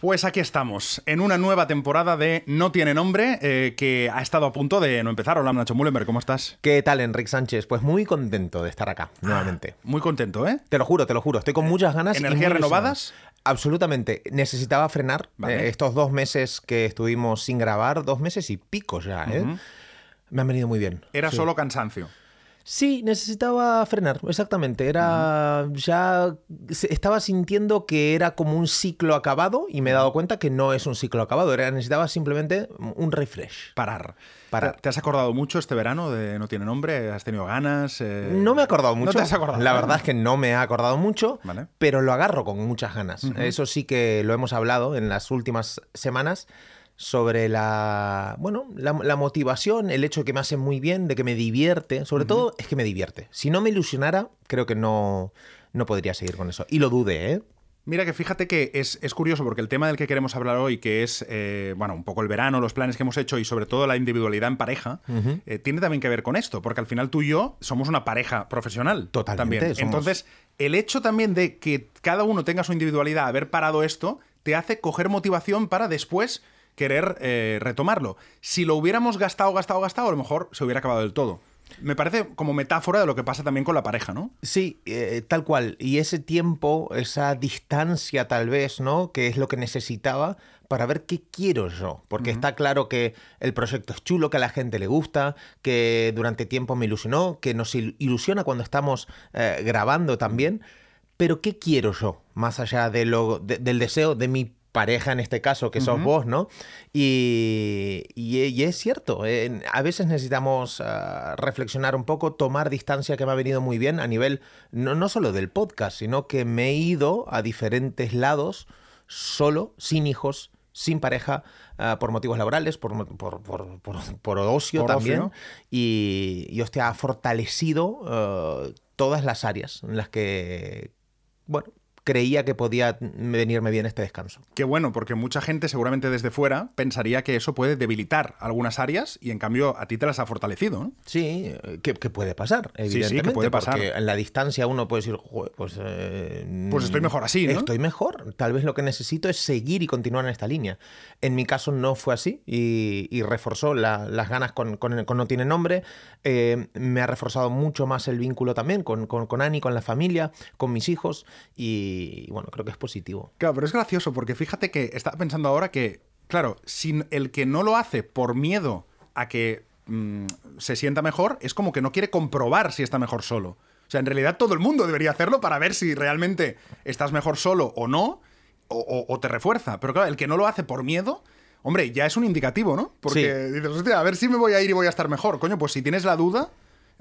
Pues aquí estamos, en una nueva temporada de No tiene nombre, eh, que ha estado a punto de no empezar. Hola, Nacho Mullenberg, ¿cómo estás? ¿Qué tal, Enrique Sánchez? Pues muy contento de estar acá, nuevamente. Muy contento, ¿eh? Te lo juro, te lo juro. Estoy con muchas ganas. ¿Energías renovadas? ilusionado. Absolutamente. Necesitaba frenar Vale. eh, estos dos meses que estuvimos sin grabar, dos meses y pico ya, ¿eh? Me han venido muy bien. Era Sí. solo cansancio. Sí, necesitaba frenar, exactamente. Era ya estaba sintiendo que era como un ciclo acabado y me he dado cuenta que no es un ciclo acabado. Era necesitaba simplemente un refresh. Parar. Parar. ¿Te- ¿Te has acordado mucho este verano de No tiene nombre? ¿Has tenido ganas? Eh, No me he acordado mucho. No te has acordado. La verdad es que no me he acordado mucho, Vale. pero lo agarro con muchas ganas. Eso sí que lo hemos hablado en las últimas semanas sobre la, bueno, la, la motivación, el hecho de que me hace muy bien, de que me divierte. Sobre todo es que me divierte. Si no me ilusionara, creo que no, no podría seguir con eso. Y lo dude, ¿eh? Mira que fíjate que es, es curioso porque el tema del que queremos hablar hoy, que es, eh, bueno, un poco el verano, los planes que hemos hecho y sobre todo la individualidad en pareja, eh, tiene también que ver con esto, porque al final tú y yo somos una pareja profesional. Totalmente, También. somos. Entonces, el hecho también de que cada uno tenga su individualidad, haber parado esto, te hace coger motivación para después querer eh, retomarlo. Si lo hubiéramos gastado, gastado, gastado, a lo mejor se hubiera acabado del todo. Me parece como metáfora de lo que pasa también con la pareja, ¿no? Sí, eh, tal cual. Y ese tiempo, esa distancia tal vez, ¿no? Que es lo que necesitaba para ver qué quiero yo. Porque está claro que el proyecto es chulo, que a la gente le gusta, que durante tiempo me ilusionó, que nos il- ilusiona cuando estamos eh, grabando también. Pero ¿qué quiero yo? Más allá de lo, de- del deseo de mi pareja en este caso, que sos vos, ¿no? Y, y- y es cierto, eh, a veces necesitamos ah, reflexionar un poco, tomar distancia que me ha venido muy bien a nivel no, no solo del podcast, sino que me he ido a diferentes lados solo, sin hijos, sin pareja, ah, por motivos laborales, por, por, por- por- por ocio también. ocio. Y, y hostia, ha fortalecido eh, todas las áreas en las que, bueno, creía que podía venirme bien este descanso. Qué bueno, porque mucha gente seguramente desde fuera pensaría que eso puede debilitar algunas áreas y en cambio a ti te las ha fortalecido, ¿no? Sí, que, que puede pasar, sí, que evidentemente. puede pasar. Porque en la distancia uno puede decir, "Joder, pues. eh, Pues estoy mejor así, ¿no? Estoy mejor. Tal vez lo que necesito es seguir y continuar en esta línea. En mi caso no fue así y, y reforzó la- las ganas con, con- con No Tiene Nombre. Eh, me ha reforzado mucho más el vínculo también con, con, con Ani, con la familia, con mis hijos y, bueno, creo que es positivo. Claro, pero es gracioso porque fíjate que estaba pensando ahora que, claro, sin el que no lo hace por miedo a que mm, se sienta mejor, es como que no quiere comprobar si está mejor solo. O sea, en realidad todo el mundo debería hacerlo para ver si realmente estás mejor solo o no, o, o- o te refuerza. Pero claro, el que no lo hace por miedo, hombre, ya es un indicativo, ¿no? Porque Sí. dices, hostia, a ver si me voy a ir y voy a estar mejor. Coño, pues si tienes la duda,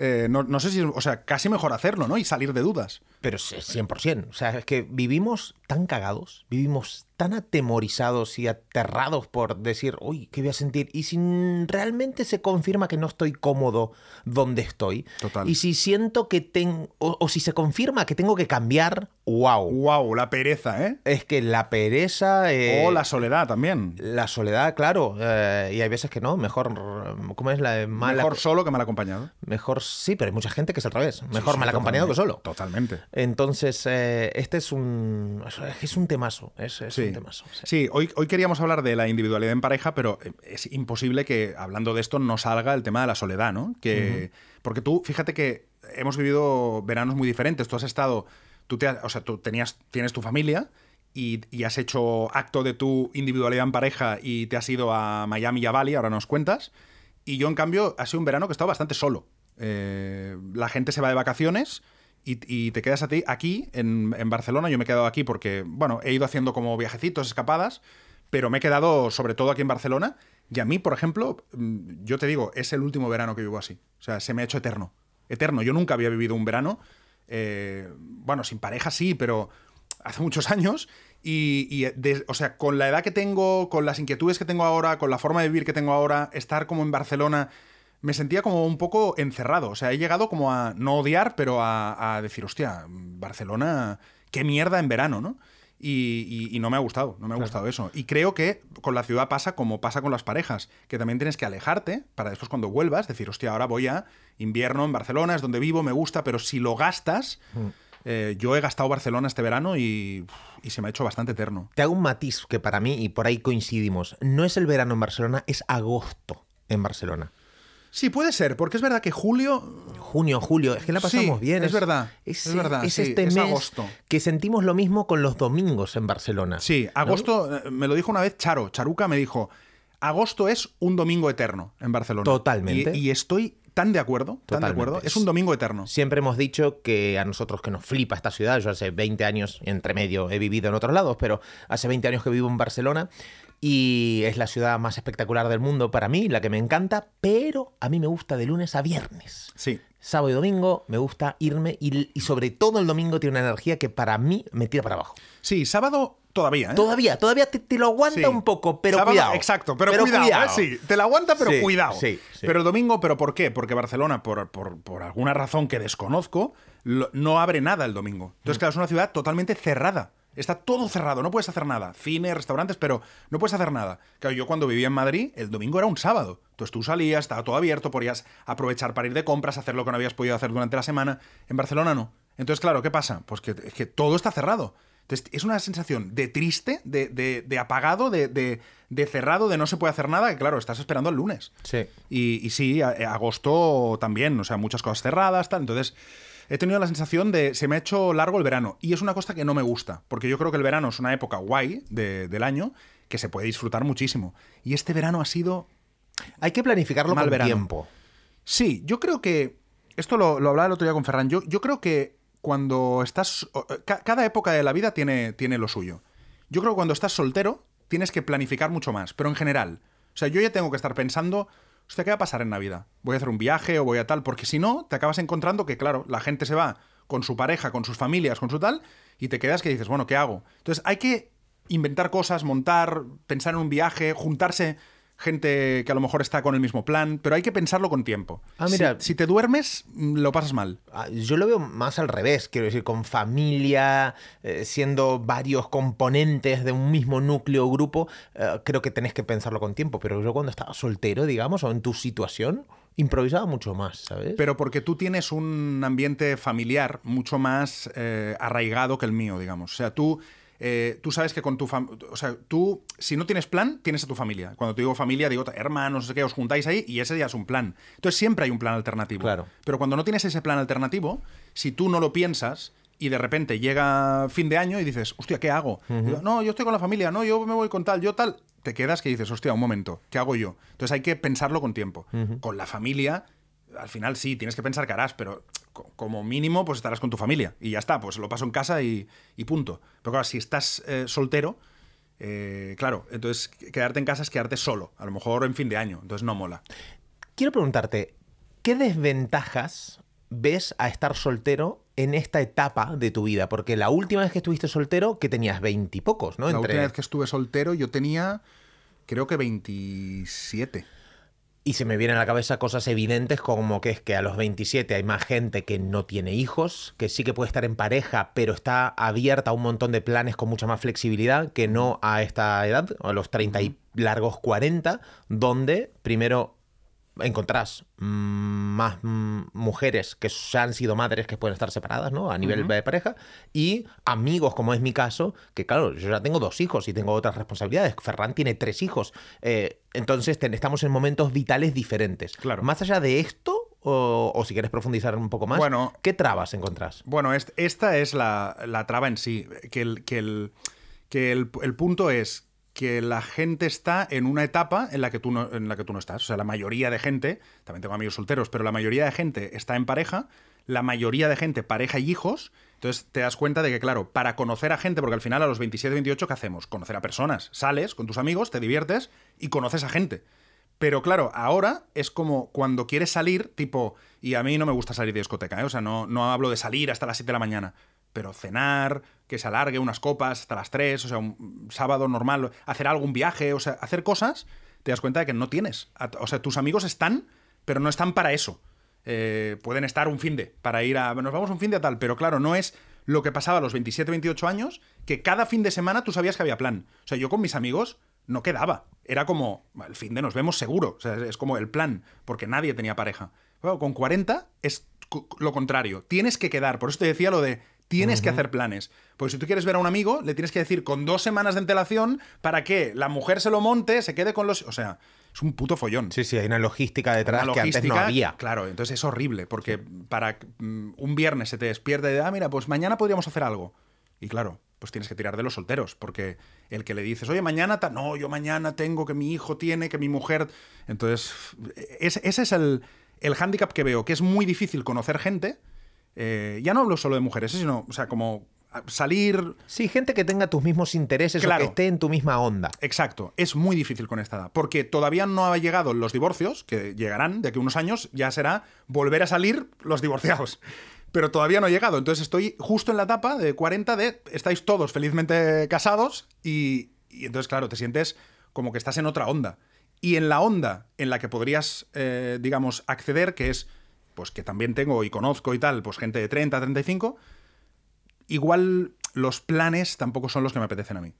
eh, no, no sé si, o sea, casi mejor hacerlo, ¿no? Y salir de dudas. Pero sí, 100%. O sea, es que vivimos tan cagados, vivimos tan atemorizados y aterrados por decir, uy, ¿qué voy a sentir? Y si realmente se confirma que no estoy cómodo donde estoy, Total. y si siento que tengo, o, si se confirma que tengo que cambiar, wow. ¡Wow! La pereza, ¿eh? Es que la pereza... eh, o la soledad también. la soledad, claro, eh, y hay veces que no, mejor, ¿cómo es la mala? Mejor solo que mal acompañado. Mejor sí, pero hay mucha gente que es al revés, mejor Sí, mal acompañado que solo. Totalmente. Entonces, eh, este es un. Es un temazo. Es, es Sí, temazo. sí. Sí, hoy, hoy queríamos hablar de la individualidad en pareja, pero eh, es imposible que hablando de esto no salga el tema de la soledad, ¿no? Que, Porque tú, fíjate que hemos vivido veranos muy diferentes. Tú has estado, tú te o sea, tú tenías, tienes tu familia y, y has hecho acto de tu individualidad en pareja y te has ido a Miami y a Bali, ahora nos cuentas. Y yo, en cambio, ha sido un verano que he estado bastante solo. Eh, la gente se va de vacaciones y, te quedas a ti aquí, en, Barcelona. Yo me he quedado aquí porque, bueno, he ido haciendo como viajecitos, escapadas, pero me he quedado sobre todo aquí en Barcelona. Y a mí, por ejemplo, mm, yo te digo, es el último verano que vivo así. O sea, se me ha hecho eterno. Eterno. Yo nunca había vivido un verano, eh, bueno, sin pareja sí, pero hace muchos años. Y, o sea, con la edad que tengo, con las inquietudes que tengo ahora, con la forma de vivir que tengo ahora, estar como en Barcelona, me sentía como un poco encerrado. O sea, he llegado como a no odiar, pero a, a decir, hostia, Barcelona, qué mierda en verano, ¿no? Y, y- y no me ha gustado, no me ha gustado eso. Y creo que con la ciudad pasa como pasa con las parejas, que también tienes que alejarte para después cuando vuelvas decir, hostia, ahora voy a invierno en Barcelona, es donde vivo, me gusta, pero si lo gastas, Eh, yo he gastado Barcelona este verano y, y se me ha hecho bastante eterno. Te hago un matiz que para mí, y por ahí coincidimos, no es el verano en Barcelona, es agosto en Barcelona. Sí, puede ser, porque es verdad que julio. Junio, julio, es que la pasamos Sí, bien. es verdad, es verdad, Es sí, este es mes agosto. que sentimos lo mismo con los domingos en Barcelona. Sí, agosto, eh, me lo dijo una vez Charo, Charuca me dijo, agosto es un domingo eterno en Barcelona. Totalmente. Y, y estoy tan de acuerdo, tan de acuerdo. Es un domingo eterno. Siempre hemos dicho que a nosotros que nos flipa esta ciudad, yo hace 20 años, entre medio he vivido en otros lados, pero hace 20 años que vivo en Barcelona y es la ciudad más espectacular del mundo para mí, la que me encanta, pero a mí me gusta de lunes a viernes. Sí. Sábado y domingo me gusta irme y, y sobre todo el domingo tiene una energía que para mí me tira para abajo. Sí, sábado todavía, ¿eh? Todavía, todavía te, te lo aguanta Sí. un poco, pero Sábado, cuidado. Exacto, pero, cuidado, ¿eh? Sí, te la aguanta, pero Sí, cuidado. sí, sí. Pero el domingo, ¿pero por qué? Porque Barcelona, por, por- por alguna razón que desconozco, lo- no abre nada el domingo. Entonces, Mm. claro, es una ciudad totalmente cerrada. Está todo cerrado, no puedes hacer nada. Cine, restaurantes, pero no puedes hacer nada. Claro, yo cuando vivía en Madrid, el domingo era un sábado. Entonces tú salías, estaba todo abierto, podías aprovechar para ir de compras, hacer lo que no habías podido hacer durante la semana. En Barcelona no. Entonces, claro, ¿qué pasa? Pues que, que todo está cerrado. Entonces, es una sensación de triste, de, de- de apagado, de, de- de cerrado, de no se puede hacer nada, que claro, estás esperando el lunes. Sí. Y, y sí, a- a- agosto también, o sea, muchas cosas cerradas, tal. Entonces, he tenido la sensación de se me ha hecho largo el verano. Y es una cosa que no me gusta, porque yo creo que el verano es una época guay de- del año que se puede disfrutar muchísimo. Y este verano ha sido Hay que planificarlo Mal con verano. tiempo. Sí, yo creo que. Esto lo, lo hablaba el otro día con Ferran. Yo, yo creo que cuando estás. ca- cada época de la vida tiene, tiene lo suyo. Yo creo que cuando estás soltero tienes que planificar mucho más, pero en general. O sea, yo ya tengo que estar pensando. Hostia, ¿qué va a pasar en Navidad? ¿Voy a hacer un viaje o voy a tal? Porque si no, te acabas encontrando que, claro, la gente se va con su pareja, con sus familias, con su tal, y te quedas que dices, bueno, ¿qué hago? Entonces hay que inventar cosas, montar, pensar en un viaje, juntarse gente que a lo mejor está con el mismo plan, pero hay que pensarlo con tiempo. Ah, mira. Si, si te duermes, mm, lo pasas mal. Ah, Yo lo veo más al revés, quiero decir, con familia, eh, siendo varios componentes de un mismo núcleo grupo, eh, creo que tenés que pensarlo con tiempo. Pero yo cuando estaba soltero, digamos, o en tu situación, improvisaba mucho más, ¿sabes? Pero porque tú tienes un ambiente familiar mucho más eh, arraigado que el mío, digamos. O sea, tú, eh, tú sabes que con tu familia. O sea, tú, si no tienes plan, tienes a tu familia. Cuando te digo familia, digo hermanos, no sé qué, os juntáis ahí y ese ya es un plan. Entonces siempre hay un plan alternativo. Claro. Pero cuando no tienes ese plan alternativo, si tú no lo piensas y de repente llega fin de año y dices, hostia, ¿qué hago? Digo, no, yo estoy con la familia, no, yo me voy con tal, yo tal. Te quedas que dices, hostia, un momento, ¿qué hago yo? Entonces hay que pensarlo con tiempo. Con la familia, al final sí, tienes que pensar qué harás, pero co- como mínimo, pues estarás con tu familia. Y ya está, pues lo paso en casa y, y punto. Pero claro, si estás eh, soltero, eh, claro, entonces quedarte en casa es quedarte solo, a lo mejor en fin de año, entonces no mola. Quiero preguntarte, ¿qué desventajas ves a estar soltero en esta etapa de tu vida? Porque la última vez que estuviste soltero, que tenías veintipocos, ¿no? La Entre- última vez que estuve soltero yo tenía, creo que 27. Y se me vienen a la cabeza cosas evidentes como que es que a los 27 hay más gente que no tiene hijos, que sí que puede estar en pareja, pero está abierta a un montón de planes con mucha más flexibilidad que no a esta edad, a los 30 y largos 40, donde primero encontrás más mujeres que han sido madres que pueden estar separadas, ¿no? A nivel de pareja. Y amigos, como es mi caso, que claro, yo ya tengo dos hijos y tengo otras responsabilidades. Ferran tiene tres hijos. Eh, entonces estamos en momentos vitales diferentes. Claro. Más allá de esto, o, o si quieres profundizar un poco más, Bueno. ¿qué trabas encontrás? Bueno, est- esta es la, la traba en sí, que, el, que, el, que el, el punto es que la gente está en una etapa en la, que tú no, en la que tú no estás. O sea, la mayoría de gente, también tengo amigos solteros, pero la mayoría de gente está en pareja, la mayoría de gente pareja y hijos. Entonces te das cuenta de que, claro, para conocer a gente, porque al final a los 27, 28, ¿qué hacemos? Conocer a personas. Sales con tus amigos, te diviertes y conoces a gente. Pero claro, ahora es como cuando quieres salir, tipo, y a mí no me gusta salir de discoteca, ¿eh? o sea, no, no hablo de salir hasta las 7 de la mañana, pero cenar, que se alargue unas copas hasta las 3, o sea, un sábado normal, hacer algún viaje, o sea, hacer cosas, te das cuenta de que no tienes. A- O sea, tus amigos están, pero no están para eso. Eh, pueden estar un fin de, para ir a. Nos vamos un fin de tal, pero claro, no es lo que pasaba a los 27, 28 años, que cada fin de semana tú sabías que había plan. O sea, yo con mis amigos no quedaba. Era como, el fin de nos vemos seguro. O sea, es como el plan, porque nadie tenía pareja. Con 40 es lo contrario. Tienes que quedar. Por eso te decía lo de Tienes que hacer planes. Porque si tú quieres ver a un amigo, le tienes que decir con dos semanas de antelación para que la mujer se lo monte, se quede con los. O sea, es un puto follón. Sí, sí, hay una logística detrás Una que antes no logística, había. Claro, entonces es horrible, porque para mm, un viernes se te despierta y de, ah, mira, pues mañana podríamos hacer algo. Y claro, pues tienes que tirar de los solteros, porque el que le dices, oye, mañana, ta-". no, yo mañana tengo, que mi hijo tiene, que mi mujer. Entonces, es- ese es el, el hándicap que veo, que es muy difícil conocer gente. Eh, ya no hablo solo de mujeres, eh, sino, o sea, como salir, Sí, gente que tenga tus mismos intereses Claro. o que esté en tu misma onda. Exacto, es muy difícil con esta edad, porque todavía no ha llegado los divorcios, que llegarán de aquí a unos años, ya será volver a salir los divorciados. Pero todavía no ha llegado, entonces estoy justo en la etapa de 40 de estáis todos felizmente casados y, y entonces claro, te sientes como que estás en otra onda. Y en la onda en la que podrías, eh, digamos, acceder, que es, pues que también tengo y conozco y tal, pues gente de 30, 35, igual los planes tampoco son los que me apetecen a mí.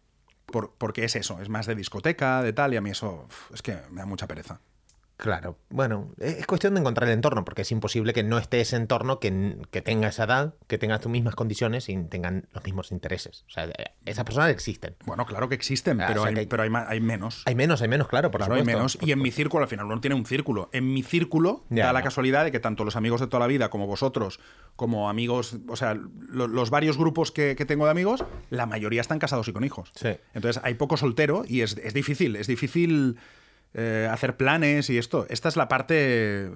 Por- porque es eso, es más de discoteca, de tal, y a mí eso es que me da mucha pereza. Claro, bueno, es cuestión de encontrar el entorno, porque es imposible que no esté ese entorno que, que tenga esa edad, que tenga tus mismas condiciones y tengan los mismos intereses. O sea, eh, esas personas existen. Bueno, claro que existen, Ah, pero, o sea hay, que hay- pero hay, menos. Hay menos, hay menos, claro, por Claro, hay menos. Y en mi círculo, al final uno tiene un círculo. En mi círculo Ya, da la casualidad de que tanto los amigos de toda la vida como vosotros, como amigos, o sea, lo- los varios grupos que, que tengo de amigos, la mayoría están casados y con hijos. Sí. Entonces hay poco soltero y es, es difícil, es difícil eh, hacer planes y esto. Esta es la parte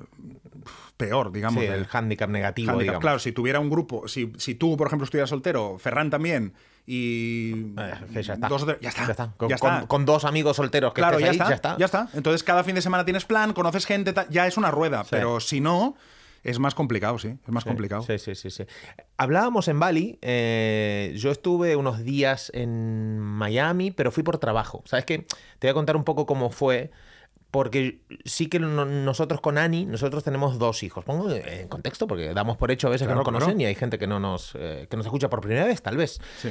peor, digamos. Sí, el hándicap negativo, handicap. digamos. Claro, si tuviera un grupo, si, si tú, por ejemplo, estuvieras soltero, Ferran también, y. Eh, ya está. dos ya está. Ya está. Con, ya con- está. con dos amigos solteros que Claro, estés ya, ahí, está, ya está. Entonces cada fin de semana tienes plan, conoces gente, ya es una rueda. Pero si no, es más complicado, sí. Es más complicado. Sí, sí, sí, sí. Hablábamos en Bali, eh, yo estuve unos días en Miami, pero fui por trabajo. ¿Sabes qué? Te voy a contar un poco cómo fue, porque sí que no- nosotros con Ani, nosotros tenemos dos hijos. Pongo en contexto, porque damos por hecho a veces Claro, que no conocen claro. y hay gente que no nos, eh, que nos escucha por primera vez, tal vez. Sí.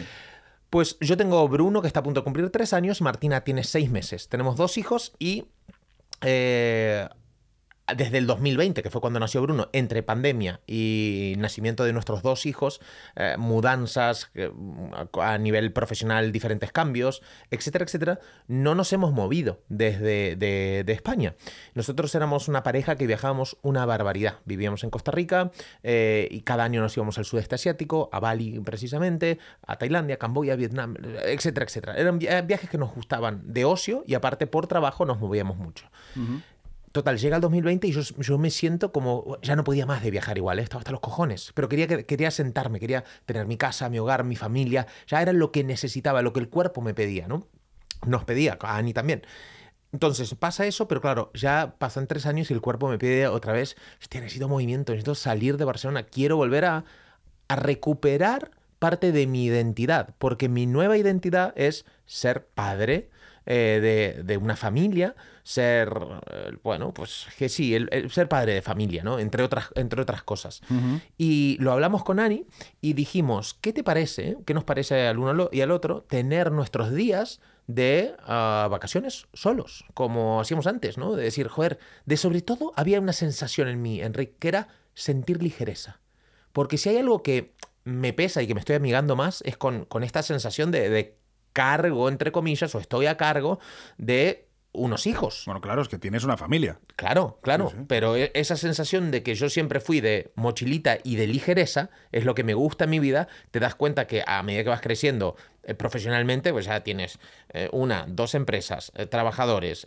Pues yo tengo Bruno, que está a punto de cumplir tres años, Martina tiene seis meses. Tenemos dos hijos y eh, desde el 2020, que fue cuando nació Bruno, entre pandemia y nacimiento de nuestros dos hijos, eh, mudanzas eh, a nivel profesional, diferentes cambios, etcétera, etcétera, no nos hemos movido desde de, de España. Nosotros éramos una pareja que viajábamos una barbaridad. Vivíamos en Costa Rica eh, y cada año nos íbamos al sudeste asiático, a Bali precisamente, a Tailandia, Camboya, Vietnam, etcétera, etcétera. Eran vi- viajes que nos gustaban de ocio y aparte por trabajo nos movíamos mucho. Total, llega el 2020 y yo, me siento como. Ya no podía más de viajar igual, ¿eh? estaba hasta los cojones. Pero quería, que- quería sentarme, quería tener mi casa, mi hogar, mi familia. Ya era lo que necesitaba, lo que el cuerpo me pedía, ¿no? Nos pedía, a Ani también. Entonces pasa eso, pero claro, ya pasan tres años y el cuerpo me pide otra vez. Hostia, necesito movimiento, necesito salir de Barcelona, quiero volver a, a recuperar parte de mi identidad, porque mi nueva identidad es ser padre eh, de, de una familia, ser, eh, bueno, pues que sí, el, el ser padre de familia, ¿no? Entre otras, entre otras cosas. Y lo hablamos con Ani y dijimos, ¿qué te parece? ¿Qué nos parece al uno y al otro tener nuestros días de ah, vacaciones solos, como hacíamos antes, ¿no? De decir, joder, de sobre todo había una sensación en mí, Enrique, que era sentir ligereza. Porque si hay algo que me pesa y que me estoy amigando más es con, con esta sensación de, de cargo, entre comillas, o estoy a cargo de unos hijos. Bueno, claro, es que tienes una familia. Claro, claro. Sí, sí. Pero e- esa sensación de que yo siempre fui de mochilita y de ligereza es lo que me gusta en mi vida. Te das cuenta que a medida que vas creciendo eh, profesionalmente, pues ya tienes eh, una, dos empresas, eh, trabajadores,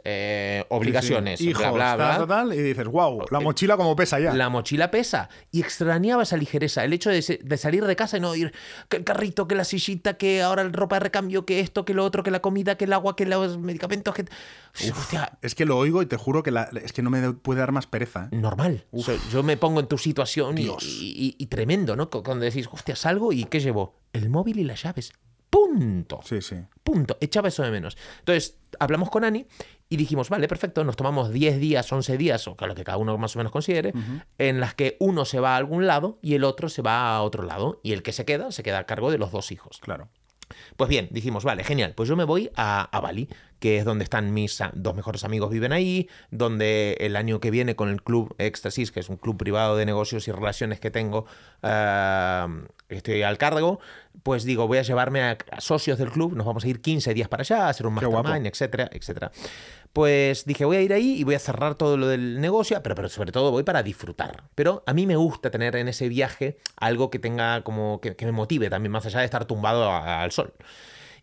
obligaciones, Sí, sí. Hijos, bla, bla, bla. tal, tal, tal, y dices, wow, la mochila como pesa ya. La mochila pesa. Y extrañaba esa ligereza. El hecho de, salir de casa y no ir que el carrito, que la sillita, que ahora el ropa de recambio, que esto, que lo otro, que la comida, que el agua, que los medicamentos, que. Hostia, Es que lo oigo y te juro que la- es que no me puede dar más pereza. normal. O sea, yo me pongo en tu situación y, y- y tremendo, ¿no? Cu- Cuando decís, hostia, salgo y ¿qué llevo? El móvil y las llaves. Punto. Sí, sí. Punto. Echaba eso de menos. Entonces, hablamos con Ani y dijimos, vale, perfecto, nos tomamos 10 días, 11 días, o lo que cada uno más o menos considere, en las que uno se va a algún lado y el otro se va a otro lado. Y el que se queda, se queda a cargo de los dos hijos. Claro. Pues bien, dijimos, vale, genial, pues yo me voy a, a Bali, que es donde están mis a- dos mejores amigos viven ahí, donde el año que viene con el club Éxtasis, que es un club privado de negocios y relaciones que tengo, ah, estoy al cargo, pues digo, voy a llevarme a, a socios del club, nos vamos a ir 15 días para allá, a hacer un mastermind, etcétera, etcétera. Pues dije, voy a ir ahí y voy a cerrar todo lo del negocio, pero, pero sobre todo voy para disfrutar. Pero a mí me gusta tener en ese viaje algo que tenga como que, que me motive también, más allá de estar tumbado a- al sol.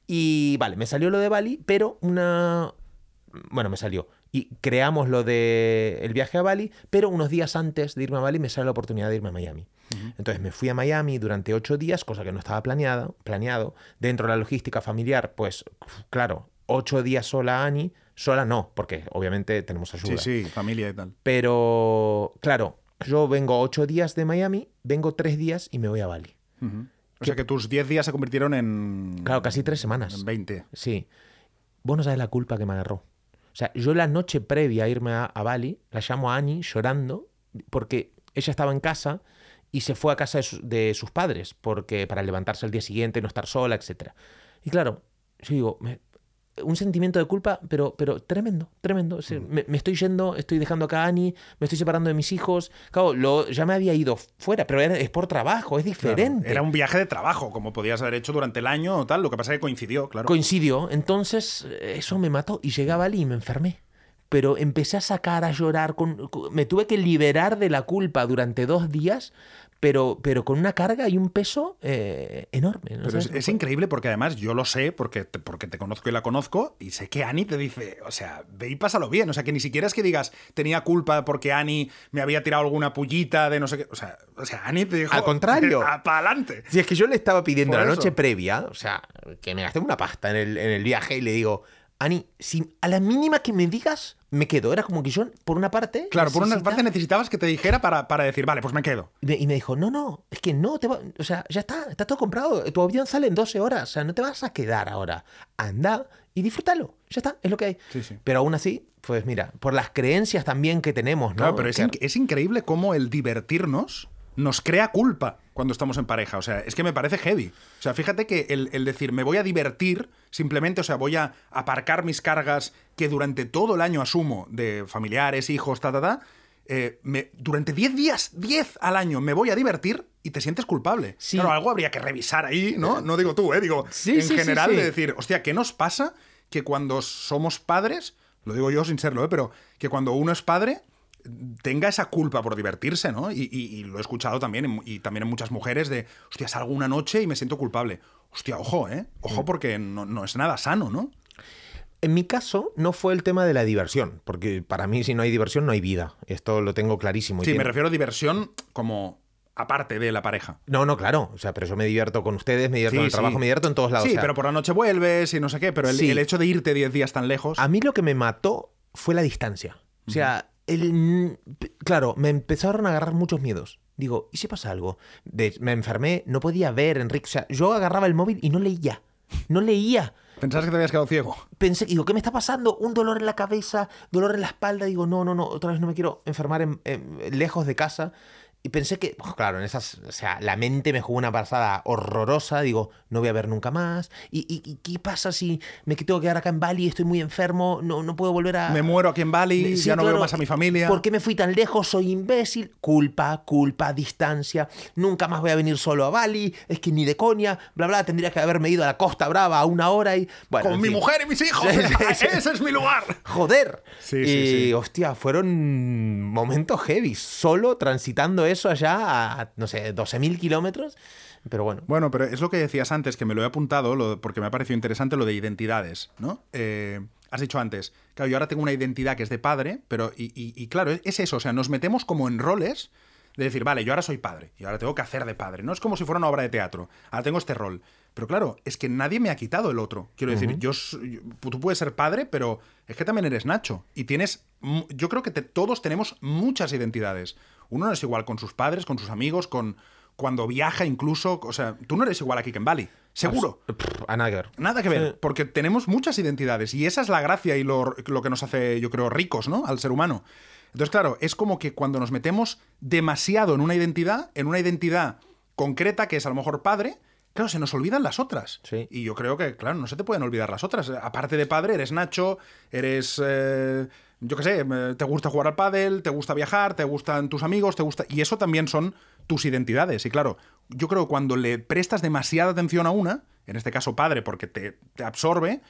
Y vale, me salió lo de Bali, pero una... Bueno, me salió. Y creamos lo de el viaje a Bali, pero unos días antes de irme a Bali me sale la oportunidad de irme a Miami. Entonces me fui a Miami durante ocho días, cosa que no estaba planeado, planeado. Dentro de la logística familiar, pues claro, ocho días sola Ani, sola no, porque obviamente tenemos ayuda. Sí, sí, familia y tal. Pero claro, yo vengo ocho días de Miami, vengo tres días y me voy a Bali. O sea que tus 10 días se convirtieron en. Claro, casi tres semanas. En 20. Sí. Vos no sabes la culpa que me agarró. O sea, yo la noche previa a irme a, a Bali, la llamo a Annie llorando porque ella estaba en casa y se fue a casa de, su- de sus padres porque para levantarse al día siguiente, no estar sola, etc. Y claro, yo digo, me- un sentimiento de culpa, pero, pero tremendo, tremendo. O sea, me, me estoy yendo, estoy dejando acá a Annie, me estoy separando de mis hijos. Claro, lo, ya me había ido fuera, pero era- es por trabajo, es Claro, diferente. Era un viaje de trabajo, como podías haber hecho durante el año o tal. Lo que pasa es que coincidió, claro. Coincidió, entonces eh, eso me mató y llegué a Bali y me enfermé. Pero empecé a sacar, a llorar, con, con- me tuve que liberar de la culpa durante dos días, pero, pero con una carga y un peso eh, enorme. ¿no? Pero es, increíble porque además yo lo sé porque te, porque te conozco y la conozco y sé que Ani te dice, o sea, ve y pásalo bien. O sea, que ni siquiera es que digas tenía culpa porque Ani me había tirado alguna pullita de no sé qué. O sea, o sea Ani te dijo. Al contrario. ¡Para adelante! Si es que yo le estaba pidiendo Por la eso. noche previa, o sea, que me gasté una pasta en el, en el viaje y le digo, Ani, si a la mínima que me digas, me quedo. Era como que yo, por una parte. Claro, por una parte necesitabas que te dijera para, para decir, vale, pues me quedo. Y me, y me dijo, no, no, es que no te va, o sea, ya está, está todo comprado, tu avión sale en 12 horas, o sea, no te vas a quedar ahora, anda y disfrútalo, ya está, es lo que hay. Sí, sí. Pero aún así, pues mira, por las creencias también que tenemos, ¿no? Claro, pero es, inc- es increíble cómo el divertirnos nos crea culpa cuando estamos en pareja. O sea, es que me parece heavy. O sea, fíjate que el, el decir me voy a divertir, simplemente, o sea, voy a aparcar mis cargas que durante todo el año asumo de familiares, hijos, ta, ta, ta. eh, me- durante 10 días, 10 al año, me voy a divertir y te sientes culpable. Sí. Claro, algo habría que revisar ahí, ¿no? No digo tú, ¿eh? Digo, Sí, en sí, general, de decir, hostia, ¿qué nos pasa que cuando somos padres, lo digo yo sin serlo, ¿eh? pero que cuando uno es padre, tenga esa culpa por divertirse, ¿no? Y, y- y lo he escuchado también, en- y también en muchas mujeres, de, hostia, salgo una noche y me siento culpable. Hostia, ojo, ¿eh? Mm. Ojo porque no, no es nada sano, ¿no? En mi caso, no fue el tema de la diversión, porque para mí si no hay diversión no hay vida, esto lo tengo clarísimo. Sí, me refiero a diversión como aparte de la pareja. No, no, claro, o sea, pero yo me divierto con ustedes, me divierto Sí, en el sí. trabajo, me divierto en todos lados. Sí, o sea, pero por la noche vuelves y no sé qué, pero el, Sí. el hecho de irte 10 días tan lejos... A mí lo que me mató fue la distancia. O sea, el, claro, me empezaron a agarrar muchos miedos. Digo, ¿y si pasa algo? De- me enfermé, no podía ver, Enrique. O sea, yo agarraba el móvil y no leía. No leía. Pensabas que te habías quedado ciego. Pensé, digo, ¿qué me está pasando? Un dolor en la cabeza, dolor en la espalda. Digo, no, no, no, otra vez no me quiero enfermar en- en- lejos de casa. Y pensé que, pues, claro, en esas, o sea, la mente me jugó una pasada horrorosa. Digo, no voy a ver nunca más. ¿Y, y- y qué pasa si me tengo que quedar acá en Bali? Estoy muy enfermo, no, no puedo volver a. Me muero aquí en Bali, Sí, ya no claro. veo más a mi familia. ¿Por qué me fui tan lejos? Soy imbécil. Culpa, culpa, distancia. Nunca más voy a venir solo a Bali. Es que ni de coña. Bla, bla. Tendría que haberme ido a la Costa Brava a una hora y. Bueno, Con mi fin. mujer y mis hijos. Ese es mi lugar. ¡Joder! Sí, y, sí, sí. hostia, fueron momentos heavy. Solo transitando eso allá a, no sé, 12.000 kilómetros. Pero bueno. Bueno, pero es lo que decías antes, que me lo he apuntado, lo- porque me ha parecido interesante lo de identidades, ¿no? Eh, has dicho antes, claro, yo ahora tengo una identidad que es de padre, pero, y, y- y claro, es eso, o sea, nos metemos como en roles de decir, vale, yo ahora soy padre, y ahora tengo que hacer de padre, no es como si fuera una obra de teatro, ahora tengo este rol. Pero claro, es que nadie me ha quitado el otro. Quiero decir, yo, yo- tú puedes ser padre, pero es que también eres Nacho. Y tienes, yo creo que te- todos tenemos muchas identidades. Uno no es igual con sus padres, con sus amigos, con cuando viaja incluso. O sea, tú no eres igual aquí que en Bali. Seguro. A nada que ver. Nada que ver, Sí. porque tenemos muchas identidades y esa es la gracia y lo, lo que nos hace, yo creo, ricos, ¿no? Al ser humano. Entonces, claro, es como que cuando nos metemos demasiado en una identidad, en una identidad concreta que es a lo mejor padre, claro, se nos olvidan las otras. Sí. Y yo creo que, claro, no se te pueden olvidar las otras. Aparte de padre, eres Nacho, eres... eh, yo qué sé, te gusta jugar al pádel, te gusta viajar, te gustan tus amigos, te gusta... Y eso también son tus identidades. Y claro, yo creo que cuando le prestas demasiada atención a una, en este caso padre, porque te, te absorbe,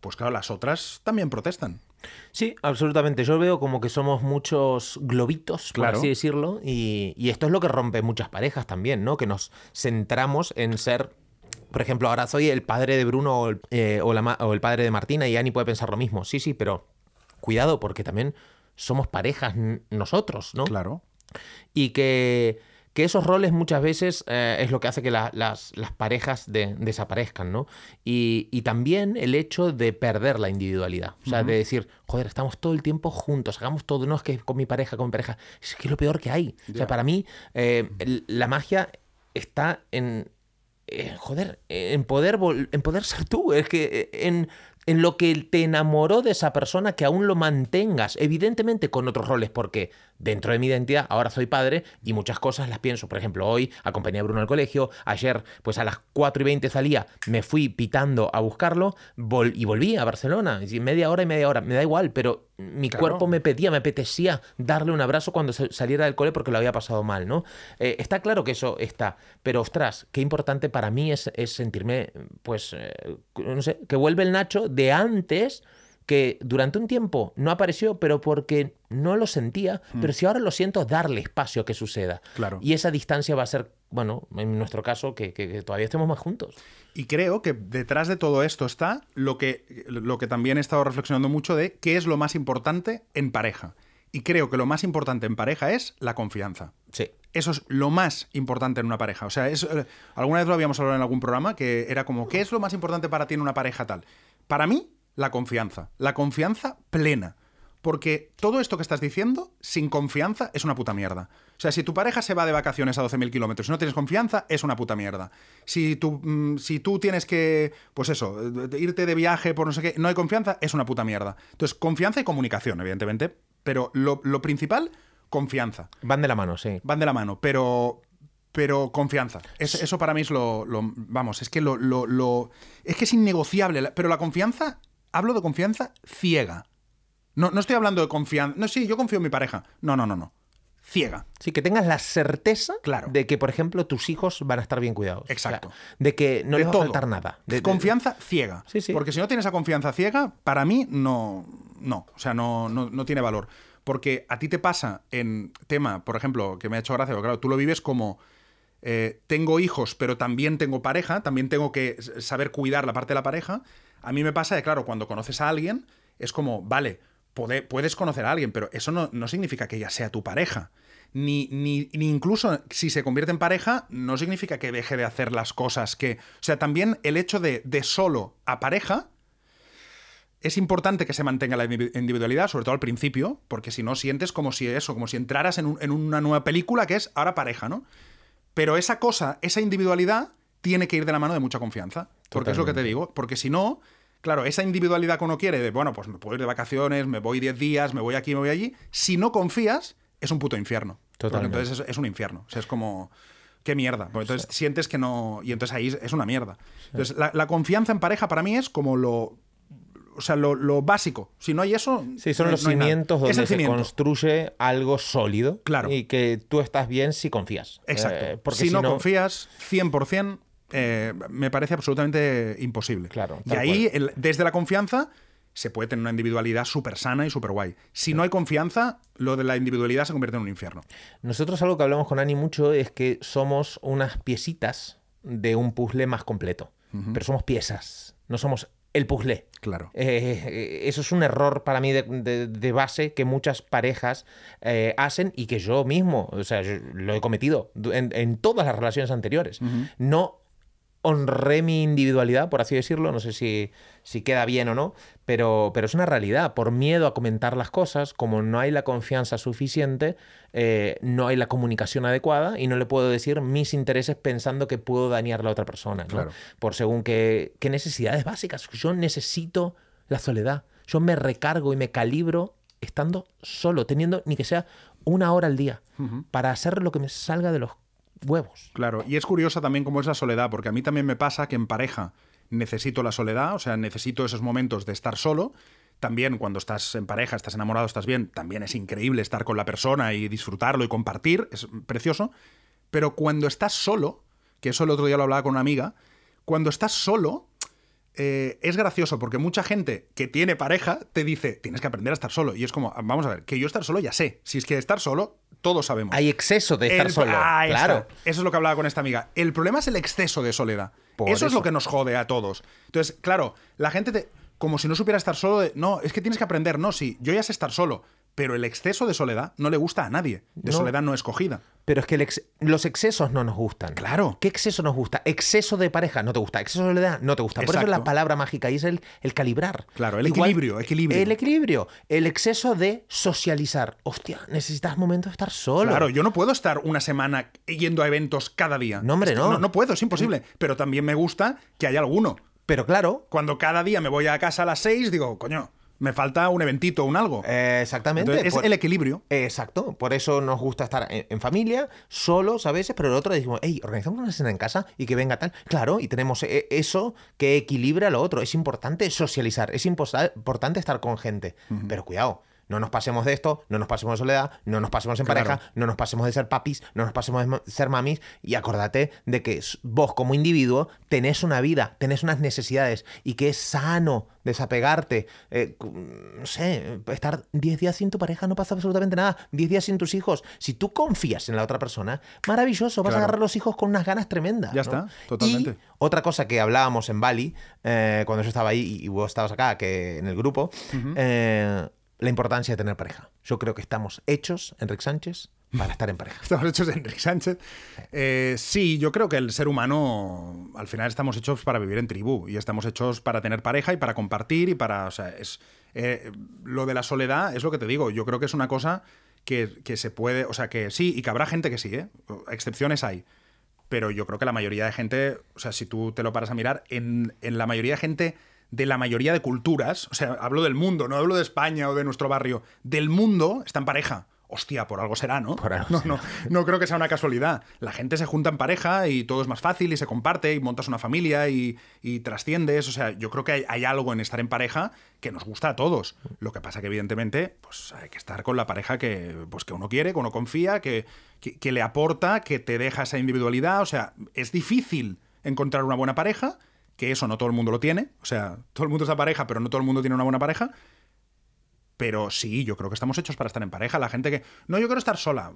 pues claro, las otras también protestan. Sí, absolutamente. Yo veo como que somos muchos globitos, por Claro. así decirlo, y, y esto es lo que rompe muchas parejas también, ¿no? Que nos centramos en ser. Por ejemplo, ahora soy el padre de Bruno o el, eh, o la o el padre de Martina y Ani puede pensar lo mismo. Sí, sí, pero cuidado, porque también somos parejas nosotros, ¿no? Claro. y que, que esos roles muchas veces eh, es lo que hace que la- las, las parejas de- desaparezcan, ¿no? Y, y también el hecho de perder la individualidad, o sea, de decir, joder, estamos todo el tiempo juntos, hagamos todo, no es que con mi pareja, con mi pareja, es que es lo peor que hay. O sea, para mí, eh, la magia está en, eh, joder, en poder, en poder ser tú, es que en, en lo que te enamoró de esa persona, que aún lo mantengas, evidentemente con otros roles, porque dentro de mi identidad ahora soy padre y muchas cosas las pienso. Por ejemplo, hoy acompañé a Bruno al colegio, ayer pues a las 4 y 20 salía, me fui pitando a buscarlo vol- y volví a Barcelona, y media hora y media hora, me da igual, pero mi Claro. cuerpo me pedía, me apetecía darle un abrazo cuando saliera del cole porque lo había pasado mal, ¿no? Eh, está claro que eso está, pero ostras, qué importante para mí es, es sentirme, pues, eh, no sé, que vuelve el Nacho de antes que durante un tiempo no apareció, pero porque no lo sentía, pero si ahora lo siento, darle espacio a que suceda. Claro. Y esa distancia va a ser, bueno, en nuestro caso, que, que- que todavía estemos más juntos. Y creo que detrás de todo esto está lo que, lo que también he estado reflexionando mucho de qué es lo más importante en pareja. Y creo que lo más importante en pareja es la confianza. Sí. Eso es lo más importante en una pareja. O sea, es, eh, alguna vez lo habíamos hablado en algún programa que era como, ¿qué es lo más importante para ti en una pareja tal? Para mí, la confianza. La confianza plena. Porque todo esto que estás diciendo, sin confianza, es una puta mierda. O sea, si tu pareja se va de vacaciones a 12.000 kilómetros y no tienes confianza, es una puta mierda. Si tú, mm, si tú tienes que, pues eso, eh, irte de viaje por no sé qué, no hay confianza, es una puta mierda. Entonces, confianza y comunicación, evidentemente. Pero lo, lo principal, confianza Van de la mano, sí. van de la mano, pero pero confianza. Es- eso para mí es lo, lo- vamos, es que lo, lo- lo- es que es innegociable, pero la confianza, hablo de confianza ciega. No, no estoy hablando de confianza. No, sí, yo confío en mi pareja. No, no, no, no. Ciega. Sí, que tengas la certeza Claro. de que, por ejemplo, tus hijos van a estar bien cuidados. Exacto. O sea, de que no De les va todo. a faltar nada. De- de- confianza ciega. Sí, sí. Porque si no tienes esa confianza ciega, para mí no, no, o sea, no, no, no tiene valor. Porque a ti te pasa en tema, por ejemplo, que me ha hecho gracia, porque claro, tú lo vives como eh, tengo hijos, pero también tengo pareja, también tengo que saber cuidar la parte de la pareja. A mí me pasa de, claro, cuando conoces a alguien, es como, vale, puedes conocer a alguien, pero eso no, no significa que ella sea tu pareja. Ni, ni, ni incluso si se convierte en pareja, no significa que deje de hacer las cosas que. O sea, también el hecho de, de solo a pareja. Es importante que se mantenga la indivi- individualidad, sobre todo al principio, porque si no sientes como si eso, como si entraras en, un- en una nueva película que es ahora pareja, ¿no? Pero esa cosa, esa individualidad, tiene que ir de la mano de mucha confianza. Porque es lo que te digo. Porque si no, claro, esa individualidad que uno quiere de, bueno, pues me puedo ir de vacaciones, me voy 10 días, me voy aquí, me voy allí. Si no confías, es un puto infierno. Porque Totalmente. entonces es, es un infierno. O sea, es como. Qué mierda. Porque entonces sientes que no. Y entonces ahí es- una mierda. Entonces, la, la confianza en pareja para mí es como lo. O sea, lo, lo básico. Si no hay eso. Sí, son no- los no cimientos donde se construye algo sólido. Claro. Y que tú estás bien si confías. Exacto. Eh, porque si, no, confías 100%, eh, me parece absolutamente imposible. Claro, Y ahí, el- desde la confianza, se puede tener una individualidad súper sana y súper guay. Si no hay confianza, lo de la individualidad se convierte en un infierno. Nosotros algo que hablamos con Ani mucho es que somos unas piecitas de un puzzle más completo. Pero somos piezas, no somos el puzzle. Claro. Eh, eh, eso es un error para mí de, de- de base que muchas parejas eh, hacen y que yo mismo, o sea, yo lo he cometido en todas las relaciones anteriores. No honré mi individualidad, por así decirlo, no sé si, si queda bien o no, pero, pero es una realidad. Por miedo a comentar las cosas, como no hay la confianza suficiente, eh, no hay la comunicación adecuada y no le puedo decir mis intereses pensando que puedo dañar a la otra persona. ¿no? Claro. Por según qué, qué necesidades básicas. Yo necesito la soledad. Yo me recargo y me calibro estando solo, teniendo ni que sea una hora al día para hacer lo que me salga de los huevos. Claro, y es curiosa también cómo es la soledad, porque a mí también me pasa que en pareja necesito la soledad, o sea, necesito esos momentos de estar solo. También cuando estás en pareja, estás enamorado, estás bien, también es increíble estar con la persona y disfrutarlo y compartir, es precioso. Pero cuando estás solo, que eso el otro día lo hablaba con una amiga, cuando estás solo, eh, es gracioso porque mucha gente que tiene pareja te dice, tienes que aprender a estar solo. Y es como, vamos a ver, que yo estar solo ya sé. Si es que estar solo, todos sabemos. Hay exceso de estar El- solo. Ahí claro. está. Eso es lo que hablaba con esta amiga. El problema es el exceso de soledad. Eso, es lo que nos jode a todos. Entonces, claro, la gente te. Como si no supiera estar solo. de, no, es que tienes que aprender. No, sí, yo ya sé estar solo. Pero el exceso de soledad no le gusta a nadie. De No. soledad no escogida. Pero es que el ex- los excesos no nos gustan. Claro. ¿Qué exceso nos gusta? Exceso de pareja no te gusta. Exceso de soledad no te gusta. Por eso es la palabra mágica y es el, el calibrar. Claro, el equilibrio, equilibrio. El equilibrio. El exceso de socializar. Hostia, necesitas momentos de estar solo. Claro, yo no puedo estar una semana yendo a eventos cada día. No, hombre, Es que no. No puedo, es imposible. Pero también me gusta que haya alguno. Pero claro, Cuando cada día me voy a casa a las 6, digo, coño, me falta un eventito, un algo. eh, exactamente. Entonces, es Por- el equilibrio. Exacto, por eso nos gusta estar en, en familia, solos a veces, pero el otro decimos, hey, organizamos una cena en casa y que venga tal. Claro, y tenemos eh, eso que equilibra lo otro. Es importante socializar, es importante estar con gente. Pero cuidado, no nos pasemos de esto, no nos pasemos de soledad, no nos pasemos en Claro. pareja, no nos pasemos de ser papis, no nos pasemos de ser mamis. Y acordate de que vos como individuo tenés una vida, tenés unas necesidades y que es sano desapegarte. eh, no sé, estar 10 días sin tu pareja no pasa absolutamente nada. 10 días sin tus hijos. Si tú confías en la otra persona, maravilloso, vas a agarrar los hijos con unas ganas tremendas. Ya ¿no? está, totalmente. Y otra cosa que hablábamos en Bali, eh, cuando yo estaba ahí y vos estabas acá, que en el grupo, eh, la importancia de tener pareja. Yo creo que estamos hechos, Enrique Sánchez, para estar en pareja. Estamos hechos Enrique Sánchez. Eh, sí, yo creo que el ser humano, al final estamos hechos para vivir en tribu y estamos hechos para tener pareja y para compartir y para, o sea, es eh, lo de la soledad es lo que te digo. Yo creo que es una cosa que, que se puede, o sea, que sí y que habrá gente que sí, ¿eh? excepciones hay. Pero yo creo que la mayoría de gente, o sea, si tú te lo paras a mirar, en, en la mayoría de gente de la mayoría de culturas, o sea, hablo del mundo, no hablo de España o de nuestro barrio, del mundo está en pareja. Hostia, por algo será, ¿no? Por algo no, será. no, no creo que sea una casualidad. La gente se junta en pareja y todo es más fácil y se comparte y montas una familia y, y trasciendes. O sea, yo creo que hay, hay algo en estar en pareja que nos gusta a todos. Lo que pasa que, evidentemente, pues hay que estar con la pareja que, pues, que uno quiere, que uno confía, que, que, que le aporta, que te deja esa individualidad. O sea, es difícil encontrar una buena pareja, que eso no todo el mundo lo tiene. O sea, todo el mundo está pareja, pero no todo el mundo tiene una buena pareja. Pero sí, yo creo que estamos hechos para estar en pareja. La gente que. No, yo quiero estar sola.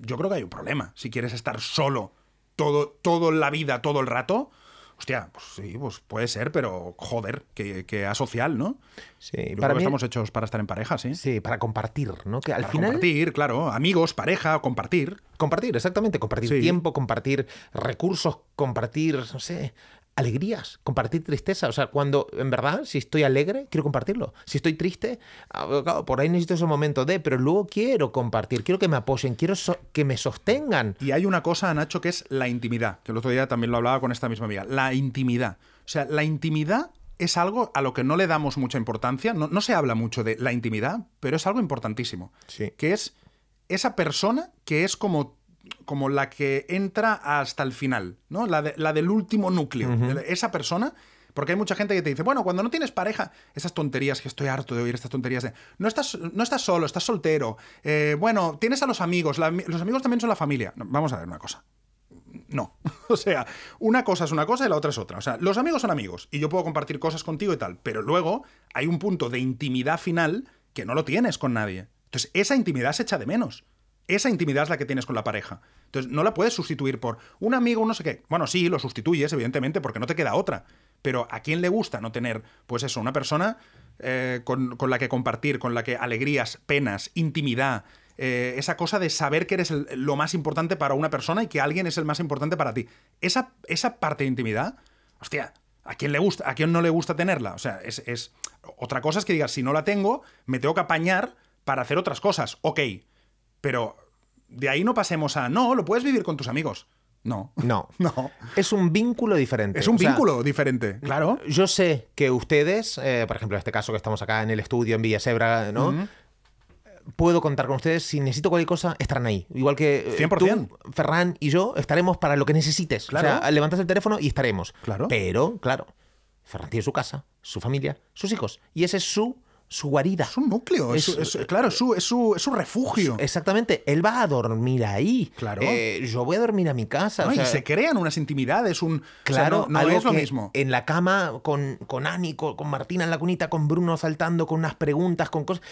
Yo creo que hay un problema. Si quieres estar solo todo, todo la vida, todo el rato. Hostia, pues sí, pues puede ser, pero joder, que, que asocial, ¿no? Sí, Yo creo para que mí, estamos hechos para estar en pareja, sí. sí, para compartir, ¿no? Que al Para final compartir, claro. Amigos, pareja, compartir. Compartir, exactamente. Compartir Sí. tiempo, compartir recursos, compartir, no sé, alegrías, compartir tristeza. O sea, cuando en verdad, si estoy alegre, quiero compartirlo. Si estoy triste, ah, claro, por ahí necesito ese momento de, pero luego quiero compartir, quiero que me apoyen, quiero so- que me sostengan. Y hay una cosa, Nacho, que es la intimidad, que el otro día también lo hablaba con esta misma amiga. La intimidad. O sea, la intimidad es algo a lo que no le damos mucha importancia. No, no se habla mucho de la intimidad, pero es algo importantísimo. Sí. Que es esa persona que es como, como la que entra hasta el final, ¿no? La, de- la del último núcleo. Esa persona. Porque hay mucha gente que te dice, bueno, cuando no tienes pareja, esas tonterías, que estoy harto de oír estas tonterías de, no estás, no estás solo, estás soltero, eh, bueno, tienes a los amigos, la- los amigos también son la familia. No, vamos a ver una cosa. No. O sea, una cosa es una cosa y la otra es otra. O sea, los amigos son amigos y yo puedo compartir cosas contigo y tal, pero luego hay un punto de intimidad final que no lo tienes con nadie. Entonces, esa intimidad se echa de menos. Esa intimidad es la que tienes con la pareja. Entonces, no la puedes sustituir por un amigo, no sé qué. Bueno, sí, lo sustituyes, evidentemente, porque no te queda otra. Pero ¿a quién le gusta no tener, pues eso, una persona eh, con, con la que compartir, con la que alegrías, penas, intimidad, eh, esa cosa de saber que eres lo más importante para una persona y que alguien es el más importante para ti. Esa, esa parte de intimidad, hostia, ¿a quién le gusta? ¿A quién no le gusta tenerla? O sea, es, es- Otra cosa es que digas, si no la tengo, me tengo que apañar para hacer otras cosas. Ok, pero de ahí no pasemos a, no, lo puedes vivir con tus amigos. No. No. No. Es un vínculo diferente. Es un O sea, vínculo diferente. Claro. Yo sé que ustedes, eh, por ejemplo, en este caso que estamos acá en el estudio en Villasebra, ¿no? puedo contar con ustedes. Si necesito cualquier cosa, estarán ahí. Igual que eh, 100%. tú, Ferran y yo estaremos para lo que necesites. Claro. O sea, levantas el teléfono y estaremos. Claro. Pero, claro, Ferran tiene su casa, su familia, sus hijos. Y ese es su, su guarida. Es un núcleo, es, Es- su- es- claro, es su, es, su, es su refugio. Exactamente. Él va a dormir ahí. Claro. Eh, yo voy a dormir a mi casa. ¿no? o sea, y se crean unas intimidades, un... o sea, Claro, no, no algo es lo mismo. En la cama con, con Ani, con, con Martina en la cunita, con Bruno saltando, con unas preguntas, con cosas.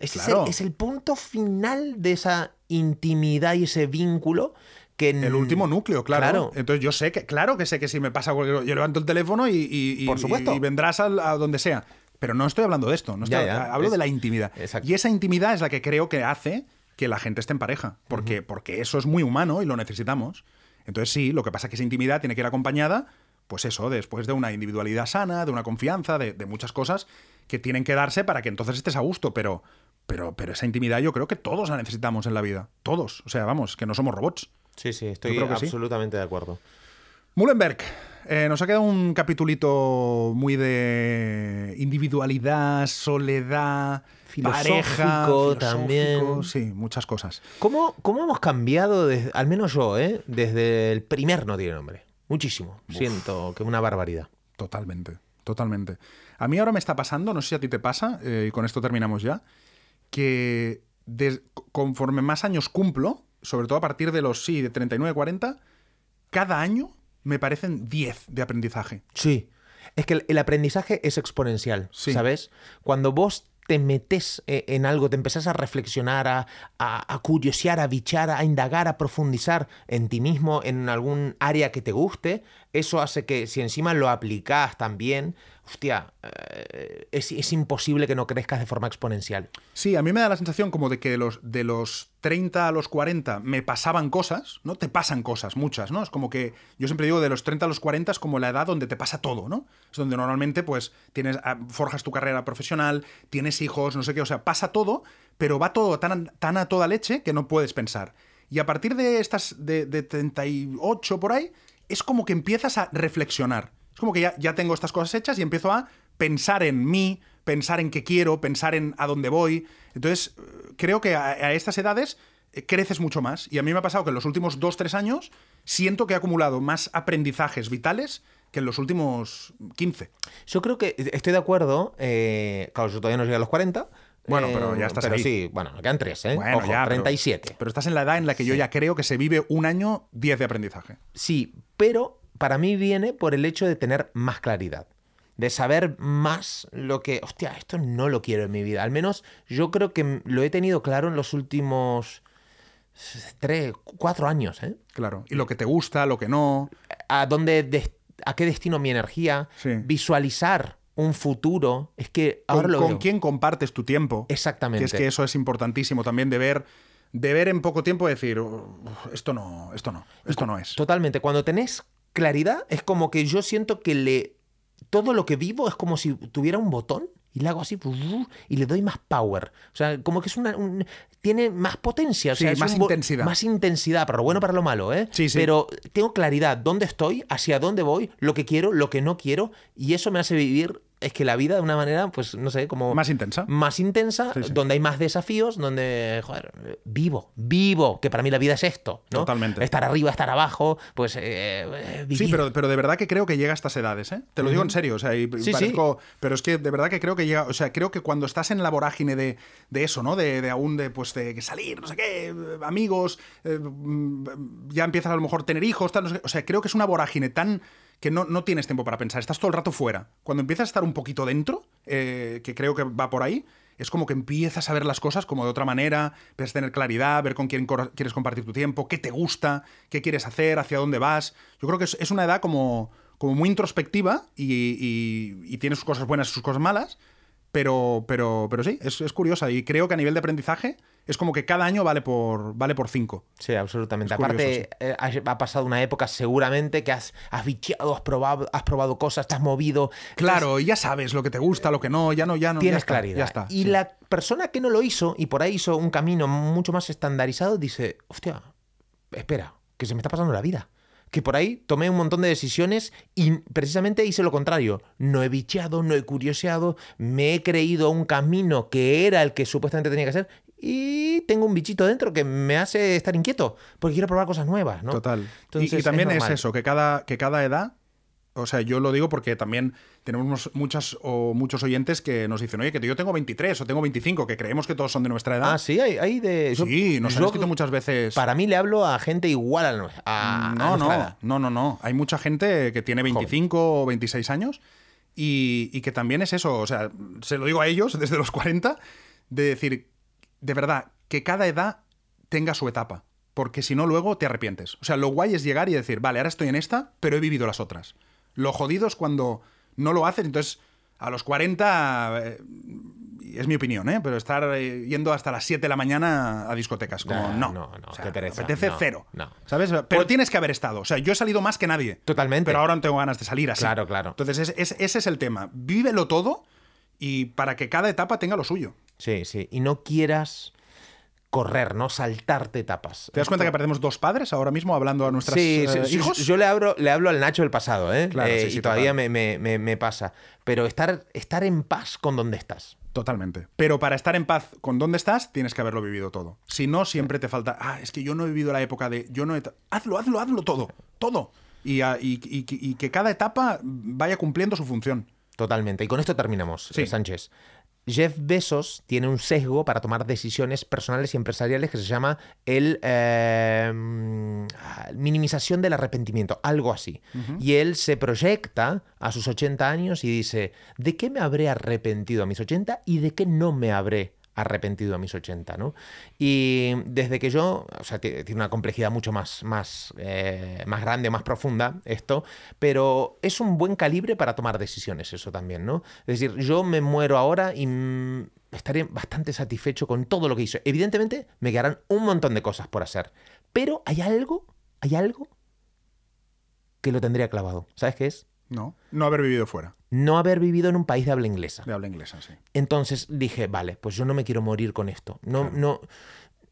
Ese es el- es, el, punto final de esa intimidad y ese vínculo que. en- El último núcleo, claro. Claro. Entonces yo sé que, claro que sé que si me pasa cualquier yo levanto el teléfono y, y- y- Por supuesto. y vendrás al- a, donde sea. Pero no estoy hablando de esto, no estoy- Ya, ya. hablo Es- de la intimidad. Exacto. Y esa intimidad es la que creo que hace que la gente esté en pareja, porque, porque eso es muy humano y lo necesitamos. Entonces sí, lo que pasa es que esa intimidad tiene que ir acompañada, pues eso, después de una individualidad sana, de una confianza, de, de muchas cosas que tienen que darse para que entonces estés a gusto, pero, pero, pero esa intimidad yo creo que todos la necesitamos en la vida, todos. O sea, vamos, que no somos robots. Sí, sí, estoy creo que sí. absolutamente de acuerdo. Mullenberg, eh, nos ha quedado un capitulito muy de individualidad, soledad, Filosófico pareja, filosófico, también. Sí, muchas cosas. ¿Cómo, cómo hemos cambiado, desde- al menos yo, ¿eh? desde el primer no tiene nombre? Muchísimo. Siento que una barbaridad. Totalmente, totalmente. A mí ahora me está pasando, no sé si a ti te pasa, eh, y con esto terminamos ya, que conforme más años cumplo, sobre todo a partir de los, sí, de 39, 40, cada año me parecen 10 de aprendizaje. Sí. Es que el, el aprendizaje es exponencial, Sí. ¿sabes? Cuando vos te metes eh, en algo, te empezás a reflexionar, a, a, a curiosear, a bichar, a indagar, a profundizar en ti mismo, en algún área que te guste, eso hace que si encima lo aplicás también, hostia, eh, es, imposible que no crezcas de forma exponencial. Sí, a mí me da la sensación como de que de los, de los 30 a los 40 me pasaban cosas, ¿no? Te pasan cosas, muchas, ¿no? Es como que yo siempre digo de los 30 a los 40 es como la edad donde te pasa todo, ¿no? Es donde normalmente pues tienes ah, forjas tu carrera profesional, tienes hijos, no sé qué, o sea, pasa todo, pero va todo tan, tan a toda leche que no puedes pensar. Y a partir de estas de, de 38 por ahí, es como que empiezas a reflexionar. Como que ya, ya tengo estas cosas hechas y empiezo a pensar en mí, pensar en qué quiero, pensar en a dónde voy. Entonces, eh, creo que a, a estas edades eh, creces mucho más. Y a mí me ha pasado que en los últimos dos, tres años siento que he acumulado más aprendizajes vitales que en los últimos 15. Yo creo que estoy de acuerdo, eh, claro, yo todavía no llegué a los 40. Bueno, eh, pero ya estás Pero ahí. sí, bueno, me quedan tres, ¿eh? Bueno, Ojo, ya, pero- 37. Pero, estás en la edad en la que yo ya creo que se vive un año 10 de aprendizaje. Sí, pero para mí viene por el hecho de tener más claridad. De saber más lo que, hostia, esto no lo quiero en mi vida. Al menos yo creo que lo he tenido claro en los últimos tres, cuatro años, ¿eh? Claro. Y lo que te gusta, lo que no. A dónde, a qué destino mi energía, Sí. visualizar un futuro. Es que ahora con, lo con veo. quién compartes tu tiempo. Exactamente. Que es que eso es importantísimo también de ver, de ver en poco tiempo decir, "Uf, esto no, esto no, esto no es. Totalmente. Cuando tenés claridad, es como que yo siento que le. Todo lo que vivo es como si tuviera un botón y le hago así y le doy más power. O sea, como que es una. un- tiene más potencia. O Sí, sea, es más un intensidad. Más intensidad, para lo bueno para lo malo, ¿eh? Sí, sí. Pero tengo claridad dónde estoy, hacia dónde voy, lo que quiero, lo que no quiero, y eso me hace vivir. Es que la vida de una manera, pues no sé, como. Más intensa. Más intensa, Sí, sí. donde hay más desafíos, donde, joder, vivo, vivo, que para mí la vida es esto, ¿no? Totalmente. Estar arriba, estar abajo, pues eh, eh, Sí, pero, pero de verdad que creo que llega a estas edades, ¿eh? Te lo digo en serio, o sea, y Sí, parezco- pero es que de verdad que creo que llega, o sea, creo que cuando estás en la vorágine de, de eso, ¿no? De, de aún de, pues, de salir, no sé qué, amigos, eh, mm, ya empiezas a lo mejor a tener hijos, tal, no sé qué. o sea, creo que es una vorágine tan que no, no tienes tiempo para pensar, estás todo el rato fuera. Cuando empiezas a estar un poquito dentro, eh, que creo que va por ahí, es como que empiezas a ver las cosas como de otra manera, empiezas a tener claridad, ver con quién quieres compartir tu tiempo, qué te gusta, qué quieres hacer, hacia dónde vas. Yo creo que es, es una edad como, como muy introspectiva y- y tiene sus cosas buenas y sus cosas malas, pero, pero, pero sí, es, es curiosa y creo que a nivel de aprendizaje es como que cada año vale por, vale por cinco. Sí, absolutamente. Es Aparte, eh, ha ha pasado una época seguramente que has, has bicheado, has probado, has probado cosas, te has movido. Claro, y ya sabes lo que te gusta, lo que no, ya no, ya no. ya Tienes está, claridad. Ya está. y sí. la persona que no lo hizo y por ahí hizo un camino mucho más estandarizado dice, hostia, espera, que se me está pasando la vida. Que por ahí tomé un montón de decisiones y precisamente hice lo contrario. No he bicheado, no he curioseado, me he creído un camino que era el que supuestamente tenía que hacer y tengo un bichito dentro que me hace estar inquieto porque quiero probar cosas nuevas, ¿no? Total. Y- Entonces, y, es también es, normal. eso, que cada, que cada edad, o sea, yo lo digo porque también tenemos muchas o muchos oyentes que nos dicen, oye, que yo tengo 23 o tengo 25, que creemos que todos son de nuestra edad. Ah, sí, hay, hay de... sí, nos han escrito muchas veces. Para mí le hablo a gente igual a, a, no, nuestra no, edad. no, no, no. Hay mucha gente que tiene 25 o 26 años y, y que también es eso, o sea, se lo digo a ellos desde los 40, de decir, de verdad, que cada edad tenga su etapa, porque si no luego te arrepientes. O sea, lo guay es llegar y decir, vale, ahora estoy en esta, pero he vivido las otras. Lo jodido es cuando no lo haces, entonces a los 40, eh, es mi opinión, ¿eh? pero estar eh, yendo hasta las 7 de la mañana a discotecas, como no. no, no, O sea, qué pereza, me apetece no, cero. no. ¿Sabes? Pero tienes que haber estado. O sea, yo he salido más que nadie. Totalmente. Pero ahora no tengo ganas de salir así. Claro, claro. Entonces, es- es- ese es el tema. Vívelo todo y para que cada etapa tenga lo suyo. Sí, sí. Y no quieras correr, ¿no? Saltarte etapas. ¿Te das cuenta que perdemos dos padres ahora mismo hablando a nuestros Sí, sí, sí, hijos? Yo le hablo, le hablo al Nacho del pasado, ¿eh? Claro, Eh, sí, y todavía me, me- me- me pasa. Pero estar, estar en paz con donde estás. Totalmente. Pero para estar en paz con dónde estás, tienes que haberlo vivido todo. Si no, siempre te falta. Ah, es que yo no he vivido la época de. Yo no he. ta-". Hazlo, hazlo, hazlo todo. Todo. Y, a- y- y- y que cada etapa vaya cumpliendo su función. Totalmente. Y con esto terminamos, Sí. eh, Sánchez. Jeff Bezos tiene un sesgo para tomar decisiones personales y empresariales que se llama el eh, mm, minimización del arrepentimiento, algo así. Y él se proyecta a sus 80 años y dice, ¿de qué me habré arrepentido a mis 80 y de qué no me habré arrepentido a mis 80, ¿no? Y desde que yo, o sea, ti- tiene una complejidad mucho más, más, eh, más grande, más profunda esto, pero es un buen calibre para tomar decisiones eso también, ¿no? Es decir, yo me muero ahora y mm, estaré bastante satisfecho con todo lo que hice. Evidentemente me quedarán un montón de cosas por hacer, pero hay algo, hay algo que lo tendría clavado. ¿Sabes qué es? No. No haber vivido fuera. No haber vivido en un país de habla inglesa. De habla inglesa, sí. Entonces dije, vale, pues yo no me quiero morir con esto. No, no,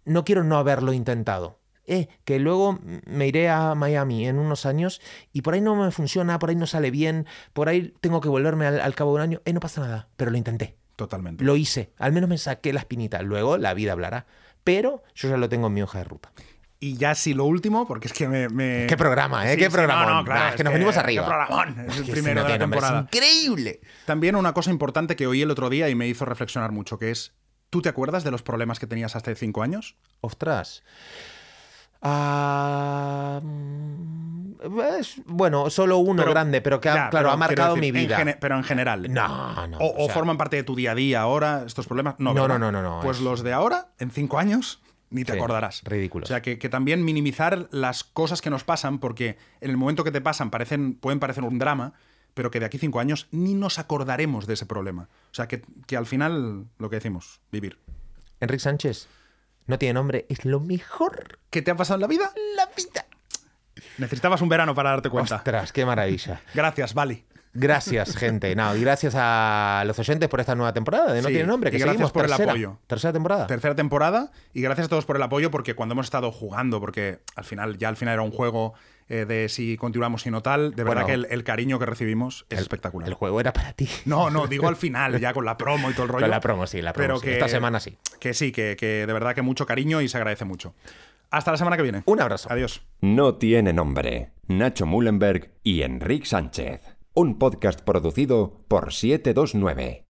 no quiero no haberlo intentado. Eh, que luego me iré a Miami en unos años y por ahí no me funciona, por ahí no sale bien, por ahí tengo que volverme al, al cabo de un año. Eh, no pasa nada, pero lo intenté. Totalmente. Lo hice. Al menos me saqué la espinita. Luego la vida hablará. Pero yo ya lo tengo en mi hoja de ruta. Y ya sí lo último, porque es que me. me- Qué programa, ¿eh? Sí, Qué sí, programón. No, no, claro, es que nos venimos arriba. Qué programón. Es el Es primero no de la nombre, es temporada. increíble. También una cosa importante que oí el otro día y me hizo reflexionar mucho, que es. ¿Tú te acuerdas de los problemas que tenías hasta hace cinco años? Ostras. Ah, es- bueno, solo uno Pero- grande, pero que ha, Ya, claro, pero ha marcado decir, mi vida. pero en general. No, no. O, o sea, forman parte de tu día a día ahora estos problemas. No, No, no, no, no, no, Pues es- los de ahora, en cinco años, ni te Sí, acordarás. ridículos. O sea, que, que también minimizar las cosas que nos pasan, porque en el momento que te pasan parecen, pueden parecer un drama, pero que de aquí cinco años ni nos acordaremos de ese problema. O sea, que, que al final, lo que decimos, vivir. Enrique Sánchez no tiene nombre, es lo mejor ¿Qué te ha pasado en la vida? la vida. Necesitabas un verano para darte cuenta. Ostras, qué maravilla. Gracias, Vali. Gracias, gente. No, y gracias a los oyentes por esta nueva temporada de No Sí, tiene nombre. y Que gracias seguimos por el apoyo. Tercera temporada. Tercera temporada y gracias a todos por el apoyo porque cuando hemos estado jugando, porque al final ya al final era un juego eh, de si continuamos y no tal, de verdad Bueno. que el, el cariño que recibimos es espectacular. El juego era para ti. No, no, digo al final, ya con la promo y todo el rollo. Con la promo, sí, la promo. Pero sí. que, Esta semana sí. Que sí, que, que de verdad que mucho cariño y se agradece mucho. Hasta la semana que viene. Un abrazo. Adiós. No tiene nombre. Nacho Mullenberg y Enrique Sánchez. Un podcast producido por 729.